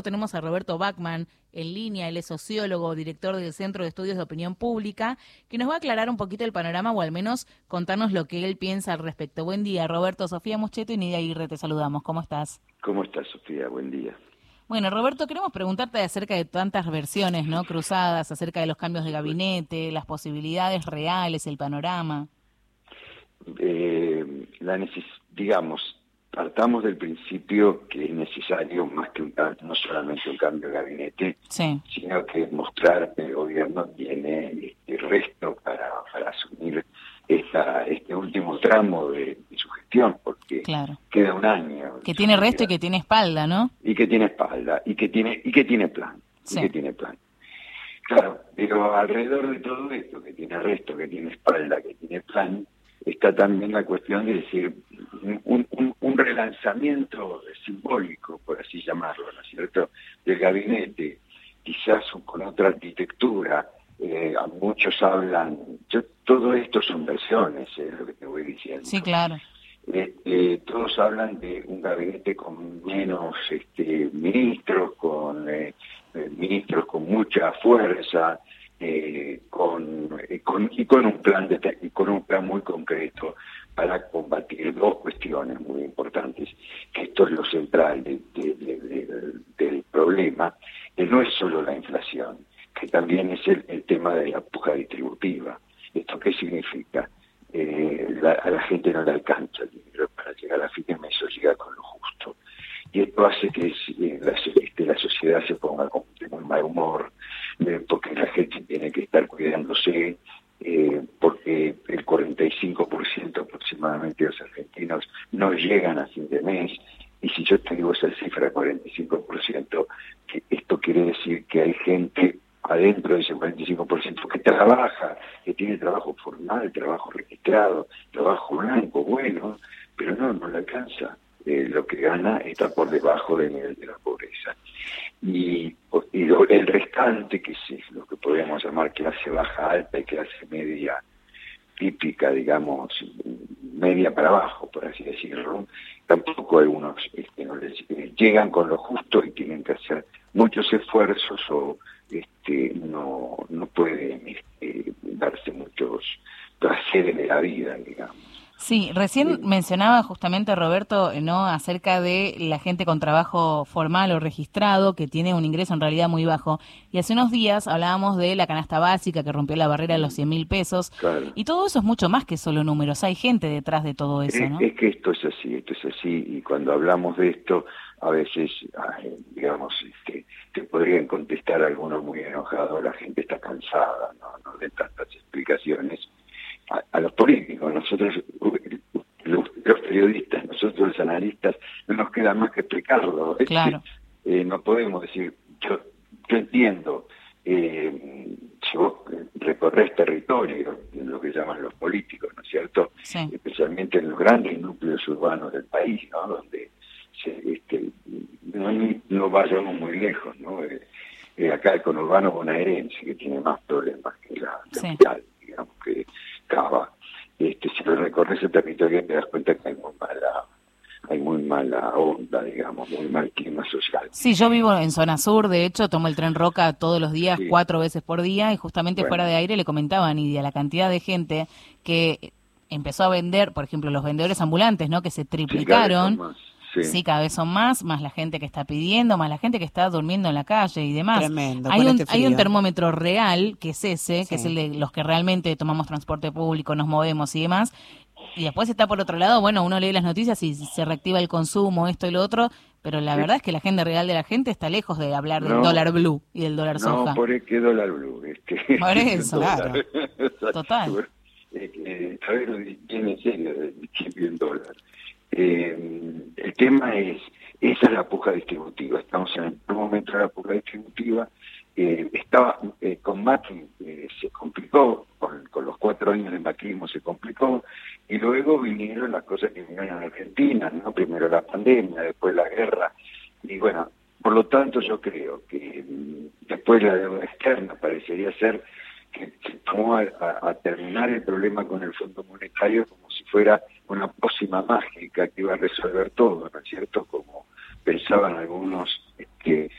lo tenemos a Roberto Bachman en línea, él es sociólogo, director del Centro de Estudios de Opinión Pública, que nos va a aclarar un poquito el panorama o al menos contarnos lo que él piensa al respecto. Buen día, Roberto, Sofía Mucheto y Nidia Aguirre, te saludamos. ¿Cómo estás? ¿Cómo estás, Sofía? Buen día. Bueno, Roberto, queremos preguntarte acerca de tantas versiones no cruzadas, acerca de los cambios de gabinete, las posibilidades reales, el panorama. Eh, la digamos, partamos del principio que es necesario más que un no solamente un cambio de gabinete, sino que mostrar que el gobierno tiene este, resto para, para asumir esta, este último tramo de, su gestión, porque queda un año. Que tiene resto y que tiene espalda, ¿no? Y que tiene espalda, y que tiene, y que tiene plan, y que tiene plan. Claro, pero alrededor de todo esto, que tiene resto, que tiene espalda, que tiene plan, está también la cuestión de decir un, un, relanzamiento simbólico, por así llamarlo, ¿no es cierto?, del gabinete, quizás con otra arquitectura. Eh, muchos hablan, yo, todo esto son versiones, es lo que te voy diciendo. Sí, claro. Eh, eh, todos hablan de un gabinete con menos este, ministros, con ministros con mucha fuerza, eh, con, eh, y con un plan de, y con un plan muy concreto para combatir dos cuestiones muy importantes, que esto es lo central del problema, que no es solo la inflación, que también es el, tema de la puja distributiva. ¿Esto qué significa? Eh, a la gente no le alcanza el dinero para llegar a fin de mes o llega con lo justo. Y esto hace que la, este, la sociedad se ponga con muy mal humor, porque la gente tiene que estar cuidándose, eh, porque el 45% aproximadamente de los argentinos no llegan a fin de mes, y si yo te digo esa cifra, 45%, que esto quiere decir que hay gente adentro de ese 45% que trabaja, que tiene trabajo formal, trabajo registrado, trabajo blanco, bueno, pero no, no le alcanza. Eh, lo que gana está por debajo del nivel de la pobreza. Y, el restante, que es lo que podríamos llamar clase baja alta y clase media típica, digamos, media para abajo, por así decirlo, tampoco algunos este, eh, llegan con lo justo y tienen que hacer muchos esfuerzos o este, no, no pueden este, darse muchos placeres de la vida, digamos. Sí, recién mencionaba justamente Roberto, ¿no? Acerca de la gente con trabajo formal o registrado que tiene un ingreso en realidad muy bajo. Y hace unos días hablábamos de la canasta básica que rompió la barrera de los 100 mil pesos. Y todo eso es mucho más que solo números. Hay gente detrás de todo eso, ¿no? Es, que esto es así, esto es así. Y cuando hablamos de esto, a veces, digamos, este, te podrían contestar algunos muy enojados. La gente está cansada, ¿no? no de tantas explicaciones a, los políticos. Nosotros, los, periodistas, nosotros los analistas, no nos queda Claro. Eh, no podemos decir, yo, yo entiendo, eh, si vos recorres territorio, lo que llaman los políticos, ¿no es cierto? Especialmente en los grandes núcleos urbanos del país, ¿no? Donde este, no, vayamos muy lejos, ¿no? Eh, eh, acá el conurbano bonaerense, que tiene más problemas que la capital, digamos que Cava, este, si lo recorres el territorio te das cuenta que hay muy mala hay muy mala onda, digamos, muy mal clima social. Sí, yo vivo en zona sur, de hecho, tomo el tren Roca todos los días, cuatro veces por día, y justamente fuera de aire le comentaba a Nidia la cantidad de gente que empezó a vender, por ejemplo, los vendedores ambulantes, ¿no? Que se triplicaron. Sí. cada vez son más, más la gente que está pidiendo, más la gente que está durmiendo en la calle y demás. Tremendo. Hay, un, este hay un termómetro real, que es ese, que es el de los que realmente tomamos transporte público, nos movemos y demás. Y después está por otro lado, bueno, uno lee las noticias y se reactiva el consumo, esto y lo otro, pero la verdad es que la agenda real de la gente está lejos de hablar del dólar blue y del dólar soja. No, por qué dólar blue. Este, por eso, claro. Total. Eh, a ver, viene en serio, el dólar. Eh, el tema es, esa es la puja distributiva, estamos en el momento de la puja distributiva, eh, estaba eh, con Macri eh, se complicó, con, los cuatro años de macrismo se complicó, y luego vinieron las cosas que vinieron en Argentina, ¿no? primero la pandemia, después la guerra, y bueno, por lo tanto yo creo que mm, después la deuda externa parecería ser que se tomó a terminar el problema con el Fondo Monetario como si fuera una pócima mágica que iba a resolver todo, ¿no es cierto? Como pensaban algunos este,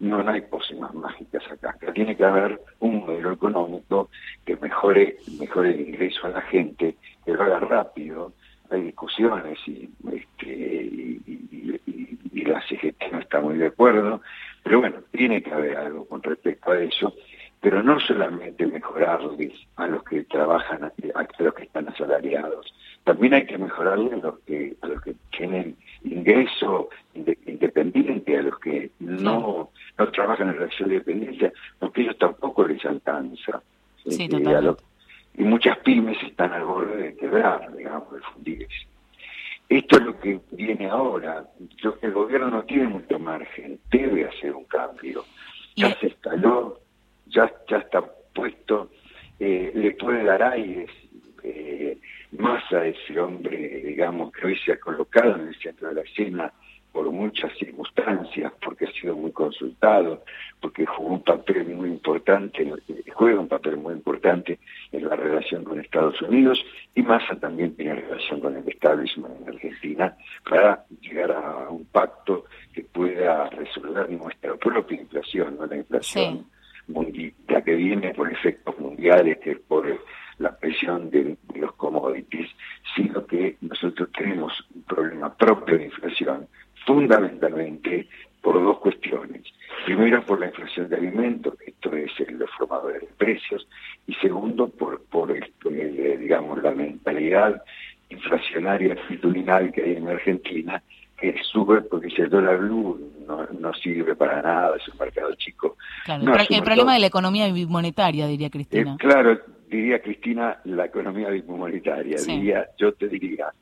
no, no hay pócimas mágicas acá. Tiene que haber un modelo económico que mejore, mejore el ingreso a la gente, que lo haga rápido. Hay discusiones y, este, y, la CGT no está muy de acuerdo, pero bueno, tiene que haber algo con respecto a eso, pero no solamente mejorarles a los que trabajan, a los que están asalariados, también hay que mejorarle a los que, a los que tienen ingreso independiente, a los que no, no trabajan en relación de dependencia, porque ellos tampoco les alcanza. Sí, este, y muchas pymes están al borde de quebrar, digamos, de fundirse. Esto es lo que viene ahora. el gobierno no tiene mucho margen, debe hacer un cambio. Ya se instaló, ya, ya está puesto, eh, le puede dar aires eh, más a ese hombre, digamos, que hoy se ha colocado en el centro de la escena por muchas circunstancias, porque ha sido muy consultado, porque jugó un papel muy importante, juega un papel muy importante en la relación con Estados Unidos y Massa también tiene relación con el establishment en Argentina para llegar a un pacto que pueda resolver nuestra propia inflación, no la inflación mundial, la que viene por efectos mundiales, que por la presión de, los commodities, sino que nosotros tenemos un problema propio de inflación, fundamentalmente por dos cuestiones. Primero, por la inflación de alimentos, esto es los formadores de precios, y segundo, por, por eh, digamos, la mentalidad inflacionaria actitudinal que hay en Argentina, que sube porque si el dólar blue no, no sirve para nada, es un mercado chico. el, problema de la economía monetaria, diría Cristina. Eh, claro, diría Cristina, la economía bimonetaria. Diría, yo te diría,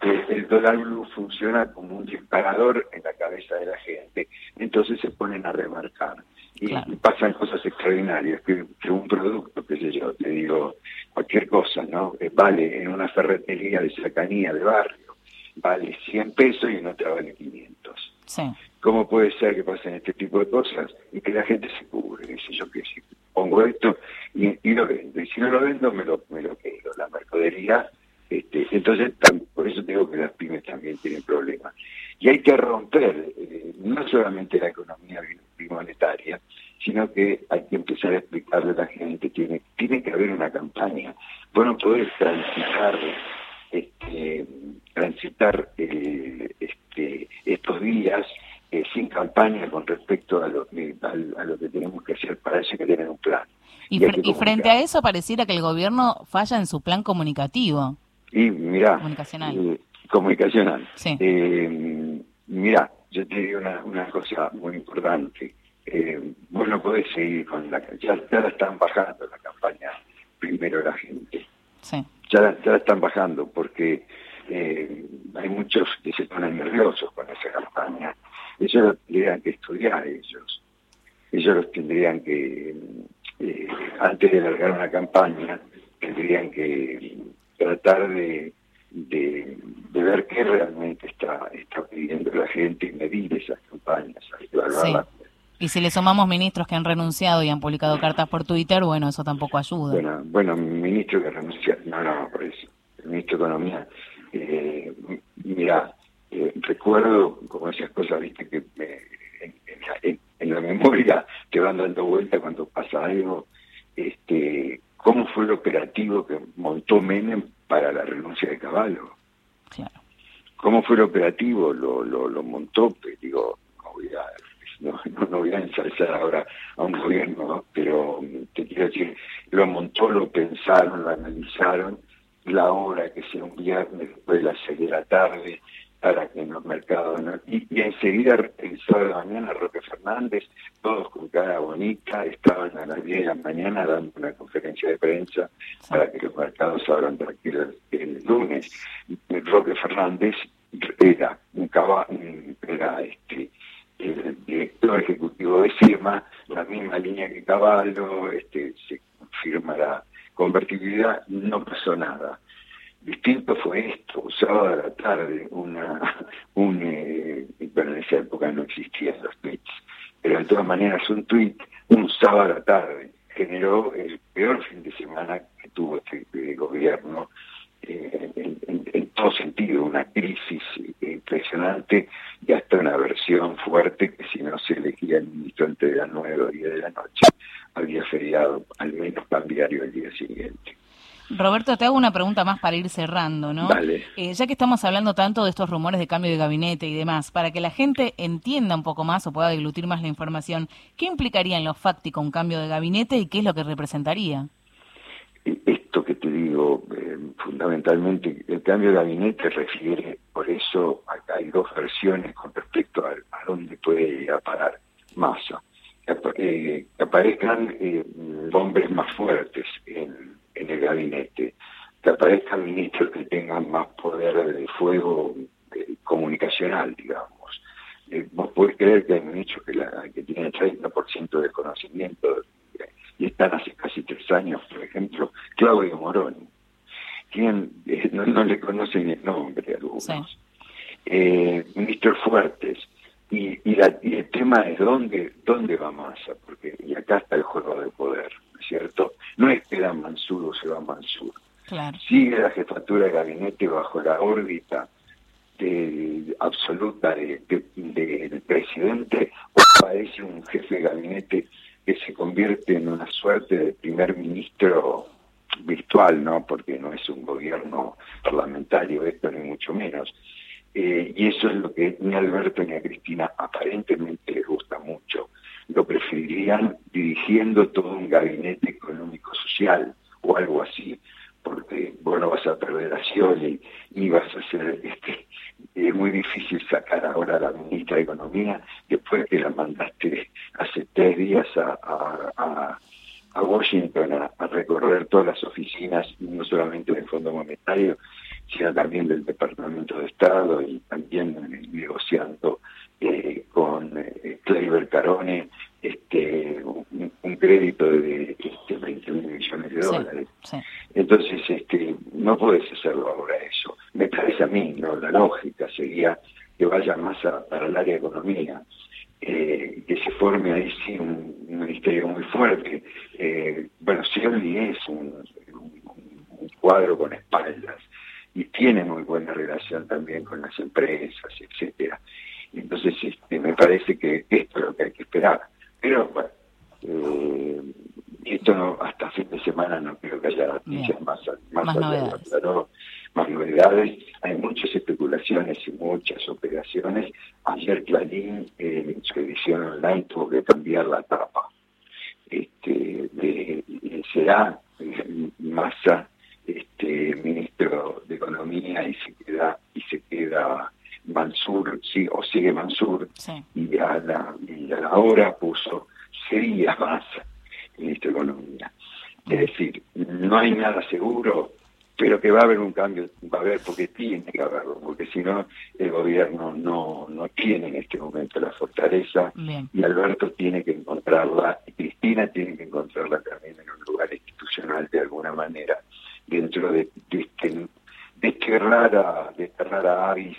que el dólar blue funciona como un disparador en la cabeza de la gente. Entonces se ponen a remarcar. Y, pasan cosas extraordinarias, que, un producto, qué sé yo, te digo, cualquier cosa, ¿no? Eh, vale en una ferretería de cercanía, de barrio, vale 100 pesos y en otra vale 500. Sí. ¿Cómo puede ser que pasen este tipo de cosas y que la gente se cubre? Dice yo que si pongo esto y, lo vendo, y si no lo vendo me lo, me lo quedo. La mercadería, este, entonces por eso digo que las pymes también tienen problemas. Y hay que romper eh, no solamente la economía bimonetaria, sino que hay que empezar a explicarle a la gente, tiene, tiene que haber una campaña. Bueno, poder transitar este, transitar eh, este, estos días eh, sin campaña con respecto a lo, que, a, lo que tenemos que hacer. para eso que tener un plan. Y, frente a eso pareciera que el gobierno falla en su plan comunicativo. Y mira, comunicacional. Eh, comunicacional. Sí. mira, yo te digo una, una cosa muy importante. Vos no podés seguir con la... Ya, ya la están bajando la campaña primero la gente. Sí ya, ya están bajando porque eh, hay muchos que se ponen nerviosos con esa campaña. Ellos lo tendrían que estudiar ellos. Ellos los tendrían que, eh, antes de largar una campaña, tendrían que tratar de, de, ver qué realmente está, está pidiendo la gente y medir esas campañas, evaluarlas y si le sumamos ministros que han renunciado y han publicado cartas por Twitter, bueno, eso tampoco ayuda. Bueno, bueno ministro que renuncia, no, no, por eso, el ministro de Economía, eh, mira, eh, recuerdo como esas cosas, viste, que en, la, memoria te van dando vuelta cuando pasa algo, este, cómo fue el operativo que montó Menem para la renuncia de Caballo. Claro. ¿Cómo fue el operativo? Lo, lo, lo montó, pues, digo, no voy a no, no, voy a ensalzar ahora a un gobierno, pero mm, te quiero decir, lo montó, lo pensaron, lo analizaron, la hora que sea un viernes después de las seis de la tarde, para que en los mercados... Y, enseguida, el sábado de mañana, Roque Fernández, todos con cara bonita, estaban a las 10 de la mañana dando una conferencia de prensa para que los mercados abran tranquilos el lunes. Roque Fernández era un caballo, era este el director ejecutivo de firma, la misma línea que Caballo, este, se firma la convertibilidad, no pasó nada. Distinto fue esto, sábado a la tarde, una, un, eh, en esa época no existían los tweets, pero de todas maneras un tweet, un sábado a la tarde, generó el peor fin de semana que tuvo este gobierno eh, en, todo sentido, una crisis impresionante y hasta una versión fuerte porque si no se elegía el ministro entre las 9 y 10 de la noche, había feriado, al menos cambiario el día siguiente. Roberto, te hago una pregunta más para ir cerrando, ¿no? Eh, ya que estamos hablando tanto de estos rumores de cambio de gabinete y demás, para que la gente entienda un poco más o pueda deglutir más la información, ¿qué implicaría en lo fáctico un cambio de gabinete y qué es lo que representaría? Esto que te digo, eh, fundamentalmente, el cambio de gabinete refiere, por eso hay dos versiones con respecto a, a dónde puede ir a parar. Que, eh, que aparezcan hombres más fuertes en en el gabinete, que aparezcan ministros que tengan más poder de fuego comunicacional, digamos. Eh, vos podés creer que hay ministros que, la, que tienen 30% de conocimiento y están hace casi tres años, por ejemplo, Claudio Moroni. ¿Quién? Eh, no, le conocen el nombre a algunos. Eh, ministros fuertes. Y, y, el tema es dónde, dónde va Massa, porque y acá está el juego de poder. ¿cierto? No es que da Mansur o se va Mansur. Sigue la jefatura de gabinete bajo la órbita de, absoluta del presidente o parece un jefe de gabinete que se convierte en una suerte de primer ministro virtual, ¿no? Porque no es un gobierno parlamentario esto ni mucho menos. Eh, y eso es lo que ni Alberto ni a Cristina aparentemente les gusta mucho lo preferirían dirigiendo todo un gabinete económico-social o algo así, porque vos no vas a perder a Scioli ni vas a hacer, este, es muy difícil sacar ahora a la ministra de Economía después que la mandaste hace tres días a, a, a, Washington a, recorrer todas las oficinas, no solamente del Fondo Monetario, sino también del Departamento de Estado y también negociando eh, con eh, Carone este, un, crédito de este, 20 mil millones de dólares. Entonces, este, no puedes hacerlo ahora eso. Me parece a mí, ¿no? La lógica sería que vaya más para el área de economía, eh, que se forme ahí sí un, ministerio muy fuerte. Eh, bueno, Scioli es un, un cuadro con espaldas y tiene muy buena relación también con las empresas, etcétera. Entonces, este, me parece que esto es lo que hay que esperar. Pero bueno, eh, esto no, hasta fin de semana no creo que haya noticias más, más, novedades. Más novedades. Hay muchas especulaciones y muchas operaciones. Ayer Clarín, eh, en su edición online, tuvo que cambiar la tapa. Este, de, será Massa este, ministro de Economía y se queda y se queda Mansur sí, o sigue Mansur y, a la, y a la hora puso sería más ministro de Economía. Es decir, no hay nada seguro, que va a haber un cambio, va a haber porque tiene que haberlo, porque si no el gobierno no, no tiene en este momento la fortaleza y Alberto tiene que encontrarla, y Cristina tiene que encontrarla también en un lugar institucional de alguna manera, dentro de, este, de este rara, de esta rara avis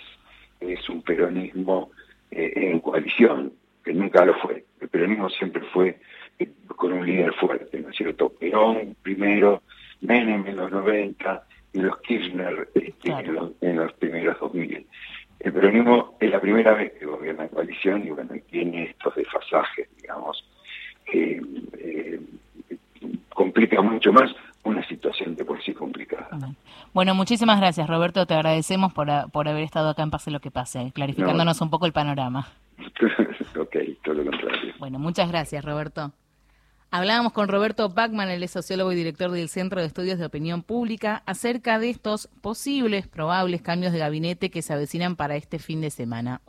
es un peronismo eh, en coalición, que nunca lo fue. El peronismo siempre fue eh, con un líder fuerte, ¿no es cierto? Perón primero, Menem en los 90 y los Kirchner este, en, los, primeros 2000. El peronismo es la primera vez que gobierna en coalición y bueno, tiene estos desfasajes, digamos, que eh, complica mucho más una situación de por sí complicada. Bueno, muchísimas gracias Roberto, te agradecemos por, por haber estado acá en Pase lo que pase, clarificándonos un poco el panorama. ok, todo lo contrario. Bueno, muchas gracias Roberto. Hablábamos con Roberto Bachman, el sociólogo y director del Centro de Estudios de Opinión Pública, acerca de estos posibles, probables cambios de gabinete que se avecinan para este fin de semana.